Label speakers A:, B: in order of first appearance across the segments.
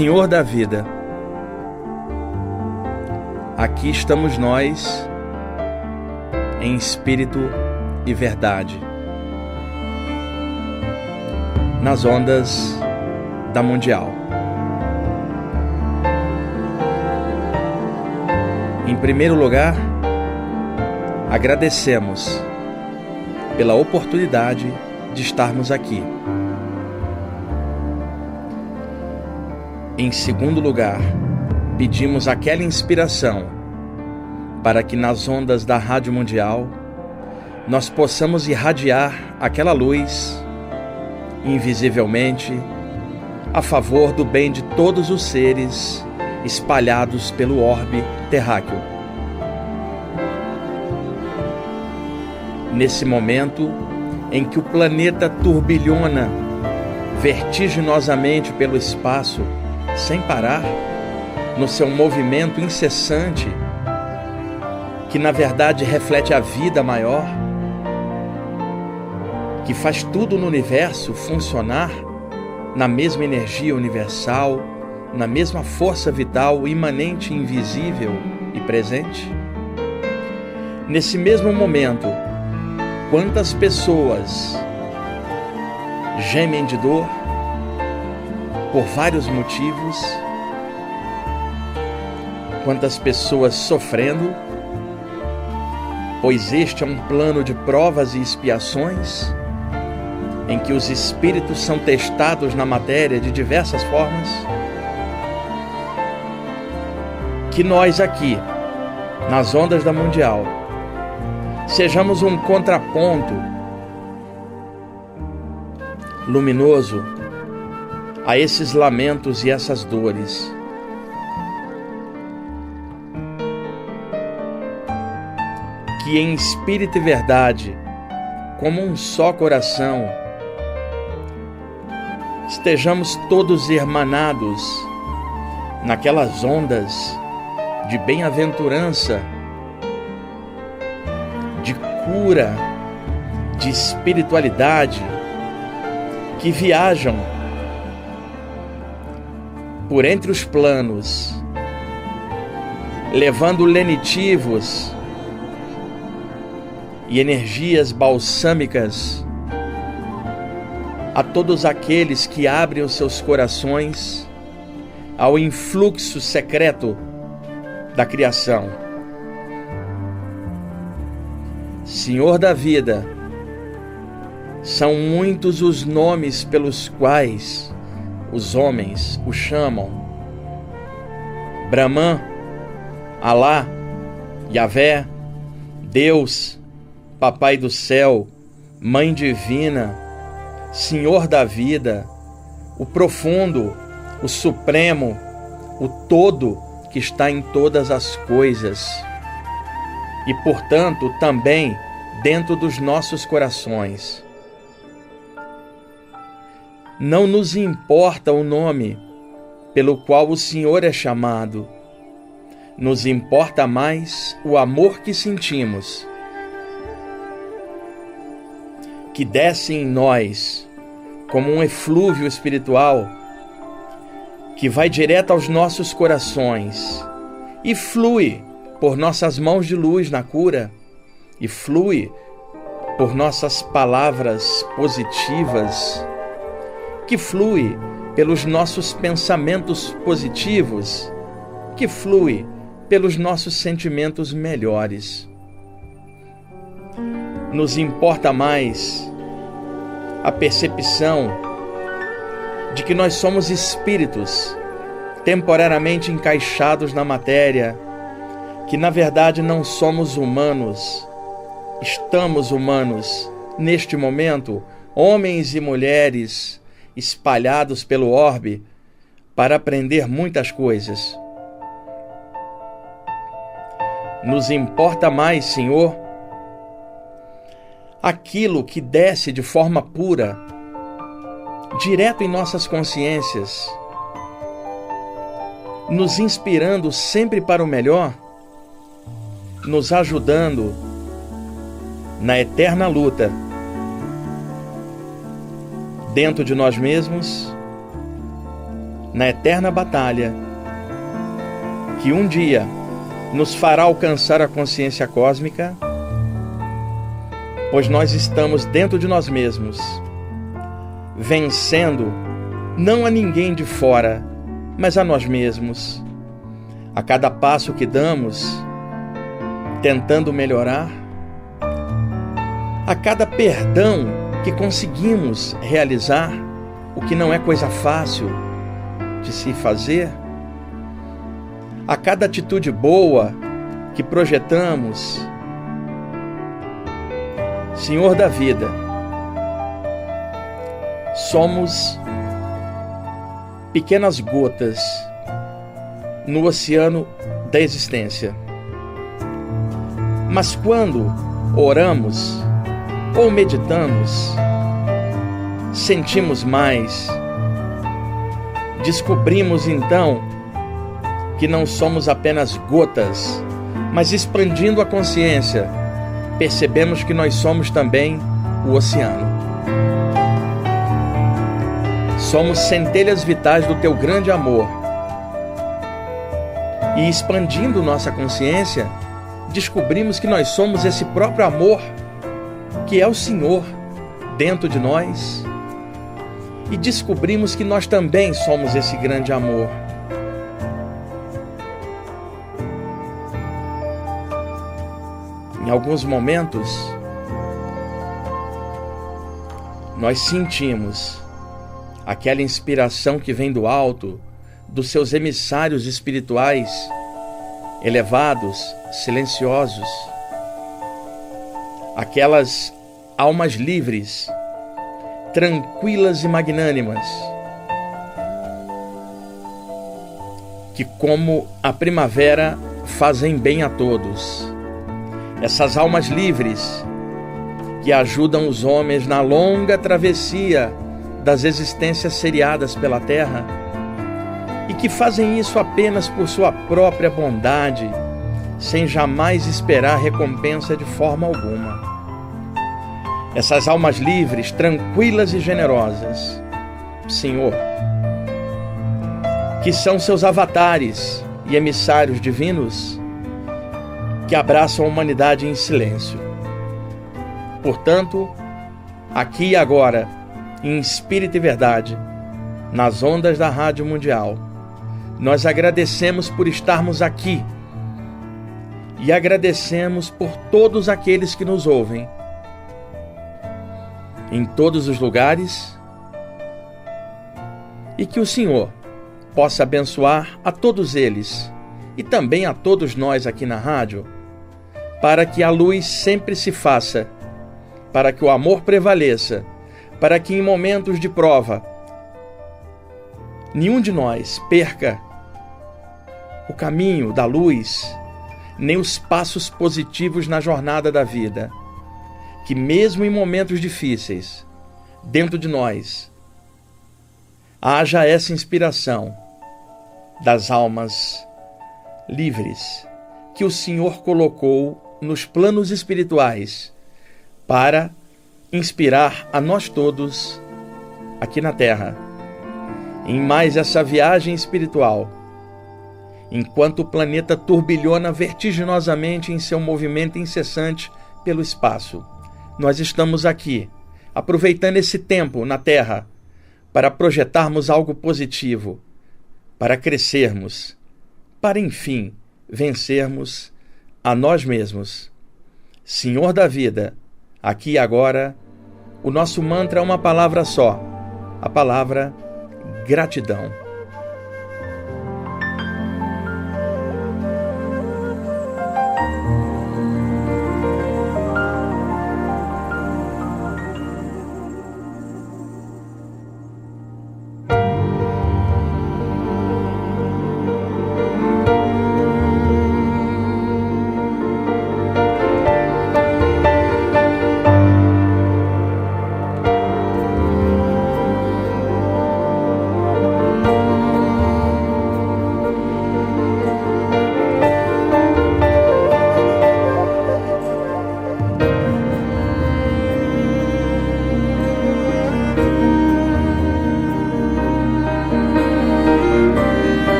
A: Senhor da vida, aqui estamos nós, em espírito e verdade, nas ondas da Mundial. Em primeiro lugar, agradecemos pela oportunidade de estarmos aqui. Em segundo lugar, pedimos aquela inspiração para que nas ondas da Rádio Mundial nós possamos irradiar aquela luz invisivelmente a favor do bem de todos os seres espalhados pelo orbe terráqueo. Nesse momento em que o planeta turbilhona vertiginosamente pelo espaço, sem parar, no seu movimento incessante, que na verdade reflete a vida maior, que faz tudo no universo funcionar na mesma energia universal, na mesma força vital imanente, invisível e presente? Nesse mesmo momento, quantas pessoas gemem de dor por vários motivos, quantas pessoas sofrendo, pois este é um plano de provas e expiações em que os espíritos são testados na matéria de diversas formas. Que nós aqui, nas ondas da Mundial, sejamos um contraponto luminoso a esses lamentos e essas dores. Que em espírito e verdade, como um só coração, estejamos todos hermanados naquelas ondas de bem-aventurança, de cura, de espiritualidade, que viajam por entre os planos, levando lenitivos e energias balsâmicas a todos aqueles que abrem os seus corações ao influxo secreto da criação. Senhor da vida, são muitos os nomes pelos quais os homens o chamam. Brahman, Alá, Yahvé, Deus, Papai do céu, Mãe divina, Senhor da vida, o profundo, o supremo, o todo que está em todas as coisas e, portanto, também dentro dos nossos corações. Não nos importa o nome pelo qual o Senhor é chamado, nos importa mais o amor que sentimos, que desce em nós como um eflúvio espiritual que vai direto aos nossos corações e flui por nossas mãos de luz na cura e flui por nossas palavras positivas, que flui pelos nossos pensamentos positivos, que flui pelos nossos sentimentos melhores. Nos importa mais a percepção de que nós somos espíritos temporariamente encaixados na matéria, que na verdade não somos humanos, estamos humanos neste momento, homens e mulheres espalhados pelo orbe para aprender muitas coisas. Nos importa mais, Senhor, aquilo que desce de forma pura direto em nossas consciências, nos inspirando sempre para o melhor, nos ajudando na eterna luta dentro de nós mesmos, na eterna batalha que um dia nos fará alcançar a consciência cósmica, pois nós estamos dentro de nós mesmos, vencendo não a ninguém de fora, mas a nós mesmos. A cada passo que damos, tentando melhorar, a cada perdão que conseguimos realizar, o que não é coisa fácil de se fazer, a cada atitude boa que projetamos, Senhor da vida, somos pequenas gotas no oceano da existência. Mas quando oramos ou meditamos, sentimos mais, descobrimos então que não somos apenas gotas, mas expandindo a consciência, percebemos que nós somos também o oceano. Somos centelhas vitais do teu grande amor. E expandindo nossa consciência, descobrimos que nós somos esse próprio amor, que é o Senhor, dentro de nós. E descobrimos que nós também somos esse grande amor. Em alguns momentos, nós sentimos aquela inspiração que vem do alto, dos seus emissários espirituais, elevados, silenciosos, aquelas almas livres, tranquilas e magnânimas, que, como a primavera, fazem bem a todos essas almas livres que ajudam os homens na longa travessia das existências seriadas pela terra e que fazem isso apenas por sua própria bondade, sem jamais esperar recompensa de forma alguma. Essas almas livres, tranquilas e generosas, Senhor, que são seus avatares e emissários divinos, que abraçam a humanidade em silêncio. Portanto, aqui e agora, em espírito e verdade, nas ondas da Rádio Mundial, nós agradecemos por estarmos aqui e agradecemos por todos aqueles que nos ouvem, em todos os lugares, e que o Senhor possa abençoar a todos eles e também a todos nós aqui na rádio para que a luz sempre se faça, para que o amor prevaleça, para que em momentos de prova nenhum de nós perca o caminho da luz, nem os passos positivos na jornada da vida. Que mesmo em momentos difíceis, dentro de nós, haja essa inspiração das almas livres que o Senhor colocou nos planos espirituais para inspirar a nós todos aqui na Terra em mais essa viagem espiritual. Enquanto o planeta turbilhona vertiginosamente em seu movimento incessante pelo espaço, nós estamos aqui, aproveitando esse tempo na Terra para projetarmos algo positivo, para crescermos, para enfim vencermos a nós mesmos. Senhor da vida, aqui e agora, o nosso mantra é uma palavra só: a palavra gratidão.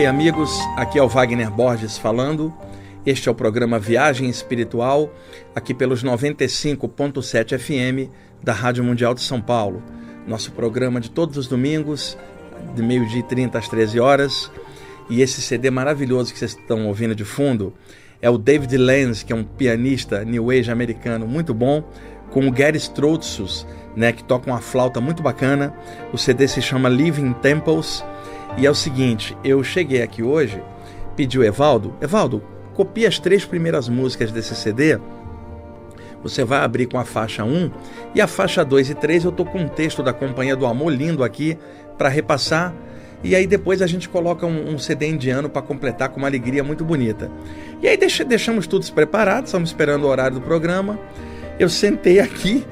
A: Ok, amigos, aqui é o Wagner Borges falando. Este é o programa Viagem Espiritual, aqui pelos 95.7 FM da Rádio Mundial de São Paulo. Nosso programa de todos os domingos, de meio-dia e 30 às 13 horas. E esse CD maravilhoso que vocês estão ouvindo de fundo é o David Lenz, que é um pianista new age americano muito bom, com o Gary Stroutsus, né, que toca uma flauta muito bacana. O CD se chama Living Temples. E é o seguinte, eu cheguei aqui hoje, pedi o Evaldo, Evaldo, copia as três primeiras músicas desse CD. Você vai abrir com a faixa 1 e a faixa 2 e 3 eu tô com um texto da Companhia do Amor lindo aqui para repassar. E aí depois a gente coloca um, um CD indiano para completar com uma alegria muito bonita. E aí deixa, deixamos tudo preparado, estamos esperando o horário do programa. Eu sentei aqui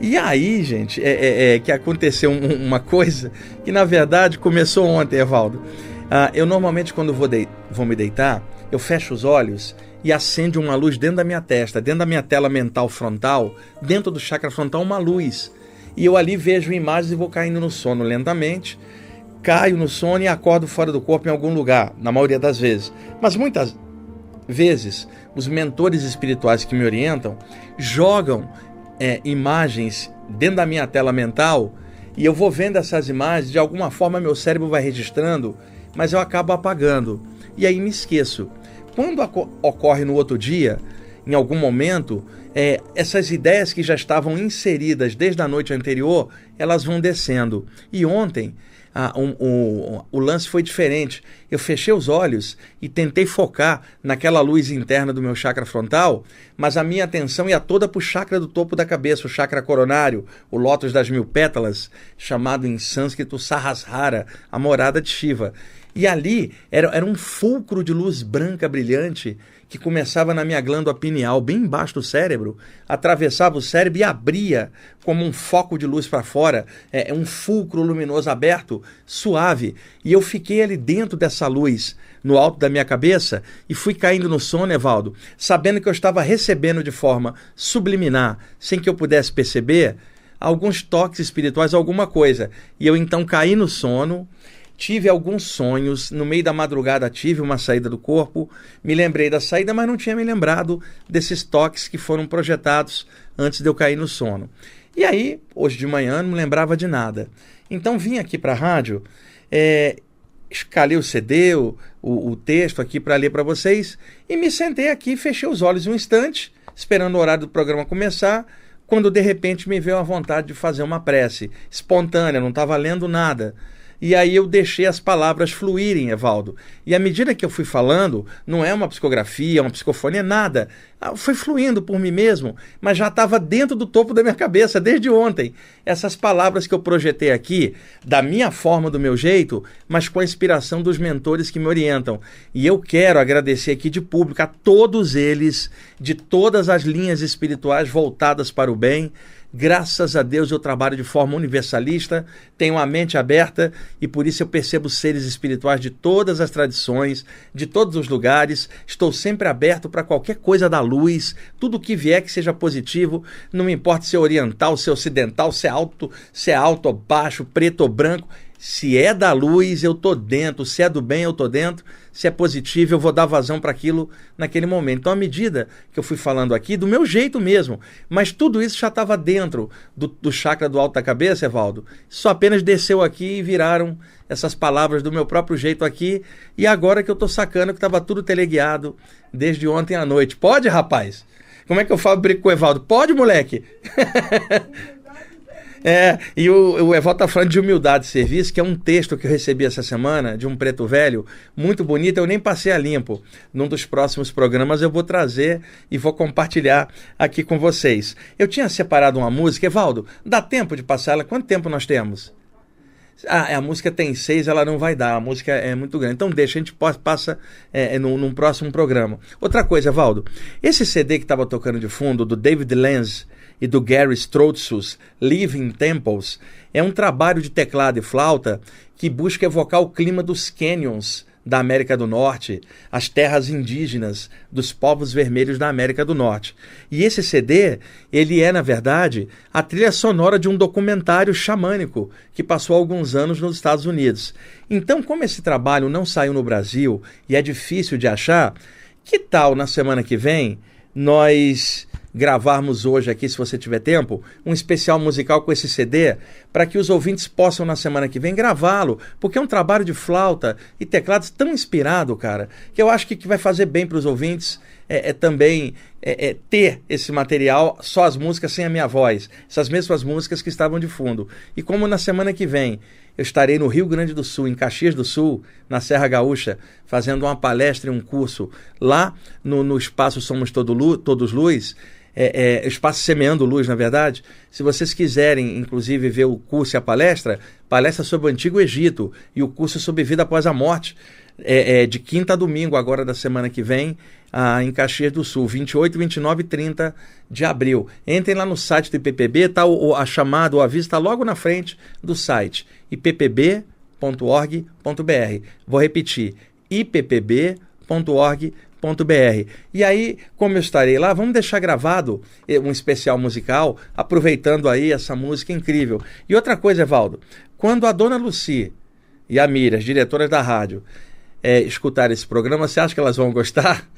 A: e aí, gente, é, é, é que aconteceu um, uma coisa que na verdade começou ontem, Evaldo. Ah, eu normalmente, quando vou, de, vou me deitar, eu fecho os olhos e acende uma luz dentro da minha testa, dentro da minha tela mental frontal, dentro do chakra frontal, uma luz. E eu ali vejo imagens e vou caindo no sono lentamente. Caio no sono e acordo fora do corpo em algum lugar, na maioria das vezes. Mas muitas vezes, os mentores espirituais que me orientam jogam é, imagens dentro da minha tela mental e eu vou vendo essas imagens, de alguma forma meu cérebro vai registrando, mas eu acabo apagando e aí me esqueço. Quando ocorre no outro dia, em algum momento, é, essas ideias que já estavam inseridas desde a noite anterior, elas vão descendo. E ontem ah, um, um, o lance foi diferente. Eu fechei os olhos e tentei focar naquela luz interna do meu chakra frontal, mas a minha atenção ia toda para o chakra do topo da cabeça, o chakra coronário, o lótus das mil pétalas, chamado em sânscrito Sahasrara, a morada de Shiva. E ali era, era um fulcro de luz branca brilhante que começava na minha glândula pineal, bem embaixo do cérebro, atravessava o cérebro e abria como um foco de luz para fora, é, um fulcro luminoso aberto, suave. E eu fiquei ali dentro dessa luz, no alto da minha cabeça, e fui caindo no sono, Evaldo, sabendo que eu estava recebendo de forma subliminar, sem que eu pudesse perceber, alguns toques espirituais, alguma coisa. E eu então caí no sono Tive alguns sonhos, no meio da madrugada tive uma saída do corpo, me lembrei da saída, mas não tinha me lembrado desses toques que foram projetados antes de eu cair no sono. E aí, hoje de manhã, não lembrava de nada. Então vim aqui para a rádio, é, escalei o CD, o, o, o texto aqui para ler para vocês, e me sentei aqui, fechei os olhos um instante, esperando o horário do programa começar, quando de repente me veio a vontade de fazer uma prece espontânea, não estava lendo nada. E aí eu deixei as palavras fluírem, Evaldo. E à medida que eu fui falando, não é uma psicografia, uma psicofonia, nada. Ah, foi fluindo por mim mesmo, mas já estava dentro do topo da minha cabeça desde ontem. Essas palavras que eu projetei aqui, da minha forma, do meu jeito, mas com a inspiração dos mentores que me orientam. E eu quero agradecer aqui de público a todos eles, de todas as linhas espirituais voltadas para o bem Graças a Deus eu trabalho de forma universalista, tenho a mente aberta e por isso eu percebo seres espirituais de todas as tradições, de todos os lugares. Estou sempre aberto para qualquer coisa da luz, tudo que vier que seja positivo, não me importa se é oriental, se é ocidental, se é alto, se é alto ou baixo, preto ou branco. Se é da luz, eu tô dentro. Se é do bem, eu tô dentro. Se é positivo, eu vou dar vazão para aquilo naquele momento. Então, à medida que eu fui falando aqui, do meu jeito mesmo, mas tudo isso já estava dentro do, do chakra do alto da cabeça, Evaldo. Só apenas desceu aqui e viraram essas palavras do meu próprio jeito aqui. E agora que eu tô sacando que estava tudo teleguiado desde ontem à noite. Pode, rapaz? Como é que eu fabrico com o Evaldo? Pode, moleque? É, e o, o Evaldo tá falando de humildade de serviço, que é um texto que eu recebi essa semana de um preto velho, muito bonito, eu nem passei a limpo. Num dos próximos programas eu vou trazer e vou compartilhar aqui com vocês. Eu tinha separado uma música, Evaldo, dá tempo de passar ela? Quanto tempo nós temos? Ah, a música tem seis, ela não vai dar, a música é muito grande. Então deixa, a gente passa é, num, num próximo programa. Outra coisa, Evaldo, esse CD que estava tocando de fundo, do David Lenz, e do Gary Stroutsus, Living Temples, é um trabalho de teclado e flauta que busca evocar o clima dos canyons da América do Norte, as terras indígenas dos povos vermelhos da América do Norte. E esse CD, ele é, na verdade, a trilha sonora de um documentário xamânico que passou alguns anos nos Estados Unidos. Então, como esse trabalho não saiu no Brasil e é difícil de achar, que tal na semana que vem nós gravarmos hoje aqui, se você tiver tempo, um especial musical com esse CD, para que os ouvintes possam na semana que vem gravá-lo, porque é um trabalho de flauta e teclados tão inspirado, cara, que eu acho que, que vai fazer bem para os ouvintes é, é também é, é, ter esse material, só as músicas sem a minha voz, essas mesmas músicas que estavam de fundo. E como na semana que vem eu estarei no Rio Grande do Sul, em Caxias do Sul, na Serra Gaúcha, fazendo uma palestra e um curso lá no, no Espaço Somos Todo Todos Luz, é, é, Espaço Semeando Luz, na verdade. Se vocês quiserem, inclusive, ver o curso e a palestra, palestra sobre o Antigo Egito e o curso sobre vida após a morte, é, é de quinta a domingo, agora da semana que vem, ah, em Caxias do Sul, 28, 29 e 30 de abril. Entrem lá no site do IPPB, tá o, a chamada, o aviso está logo na frente do site, ippb.org.br. Vou repetir, ippb.org.br e aí, como eu estarei lá, vamos deixar gravado eh, um especial musical, aproveitando aí essa música incrível. E outra coisa, Evaldo, quando a dona Luci e a Mira, as diretoras da rádio, é, escutar esse programa, você acha que elas vão gostar?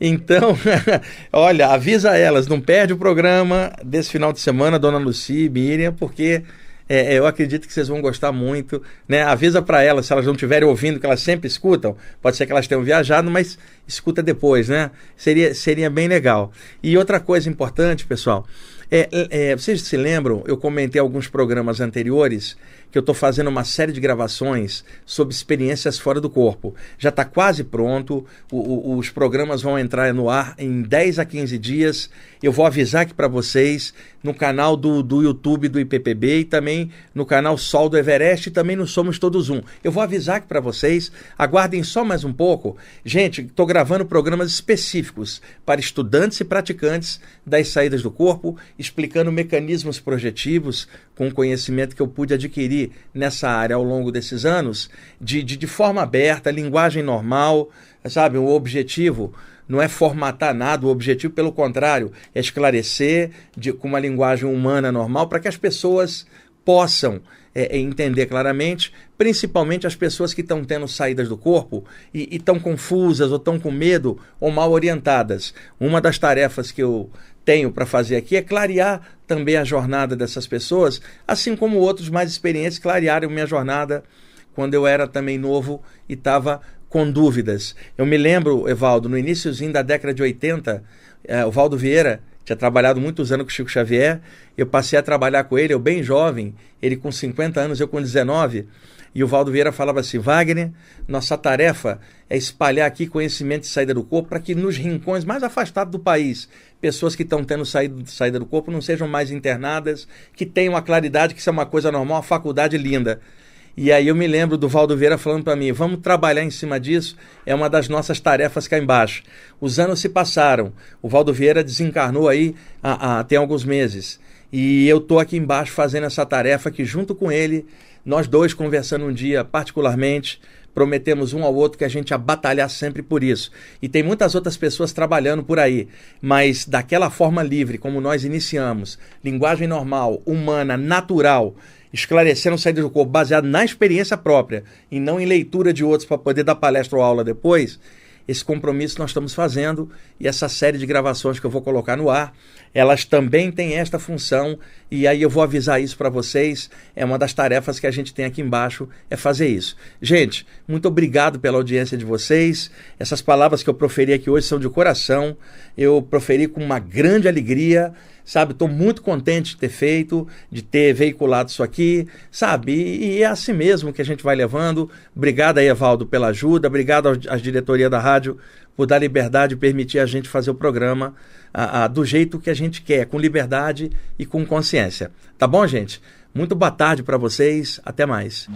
A: Então, olha, avisa elas, não perde o programa desse final de semana, Dona Luci e Miriam, porque é, é, eu acredito que vocês vão gostar muito. Né? Avisa para elas, se elas não estiverem ouvindo, que elas sempre escutam. Pode ser que elas tenham viajado, mas escuta depois, né? Seria, seria bem legal. E outra coisa importante, pessoal, é, é, vocês se lembram, eu comentei alguns programas anteriores que eu estou fazendo uma série de gravações sobre experiências fora do corpo. Já está quase pronto, o, o, os programas vão entrar no ar em 10 a 15 dias. Eu vou avisar aqui para vocês no canal do, do YouTube do IPPB e também no canal Sol do Everest e também no Somos Todos Um. Eu vou avisar aqui para vocês, aguardem só mais um pouco. Gente, estou gravando programas específicos para estudantes e praticantes das saídas do corpo, explicando mecanismos projetivos com o conhecimento que eu pude adquirir nessa área ao longo desses anos, de, de, de forma aberta, linguagem normal, sabe? O objetivo não é formatar nada, o objetivo, pelo contrário, é esclarecer de, com uma linguagem humana normal para que as pessoas possam é, é entender claramente, principalmente as pessoas que estão tendo saídas do corpo e estão confusas ou estão com medo ou mal orientadas. Uma das tarefas que eu tenho para fazer aqui é clarear também a jornada dessas pessoas, assim como outros mais experientes clarearam minha jornada quando eu era também novo e estava com dúvidas. Eu me lembro, Evaldo, no iníciozinho da década de 80, é, o Valdo Vieira tinha trabalhado muitos anos com o Chico Xavier, eu passei a trabalhar com ele, eu bem jovem, ele com 50 anos, eu com 19, e o Valdo Vieira falava assim: Wagner, nossa tarefa é espalhar aqui conhecimento de saída do corpo para que nos rincões mais afastados do país, pessoas que estão tendo saída, saída do corpo não sejam mais internadas, que tenham a claridade que isso é uma coisa normal, uma faculdade linda. E aí eu me lembro do Valdo Vieira falando para mim: vamos trabalhar em cima disso, é uma das nossas tarefas cá embaixo. Os anos se passaram, o Valdo Vieira desencarnou aí há, há, tem alguns meses. E eu estou aqui embaixo fazendo essa tarefa que, junto com ele, nós dois conversando um dia, particularmente, prometemos um ao outro que a gente ia batalhar sempre por isso. E tem muitas outras pessoas trabalhando por aí, mas daquela forma livre, como nós iniciamos, linguagem normal, humana, natural, esclarecendo saída do corpo baseado na experiência própria e não em leitura de outros para poder dar palestra ou aula depois, esse compromisso nós estamos fazendo e essa série de gravações que eu vou colocar no ar, elas também têm esta função e aí eu vou avisar isso para vocês. É uma das tarefas que a gente tem aqui embaixo é fazer isso. Gente, muito obrigado pela audiência de vocês. Essas palavras que eu proferi aqui hoje são de coração. Eu proferi com uma grande alegria sabe? Estou muito contente de ter feito, de ter veiculado isso aqui, sabe? E, é assim mesmo que a gente vai levando. Obrigado aí, Evaldo, pela ajuda, obrigado à diretoria da rádio por dar liberdade e permitir a gente fazer o programa a, a, do jeito que a gente quer, com liberdade e com consciência. Tá bom, gente? Muito boa tarde para vocês, até mais.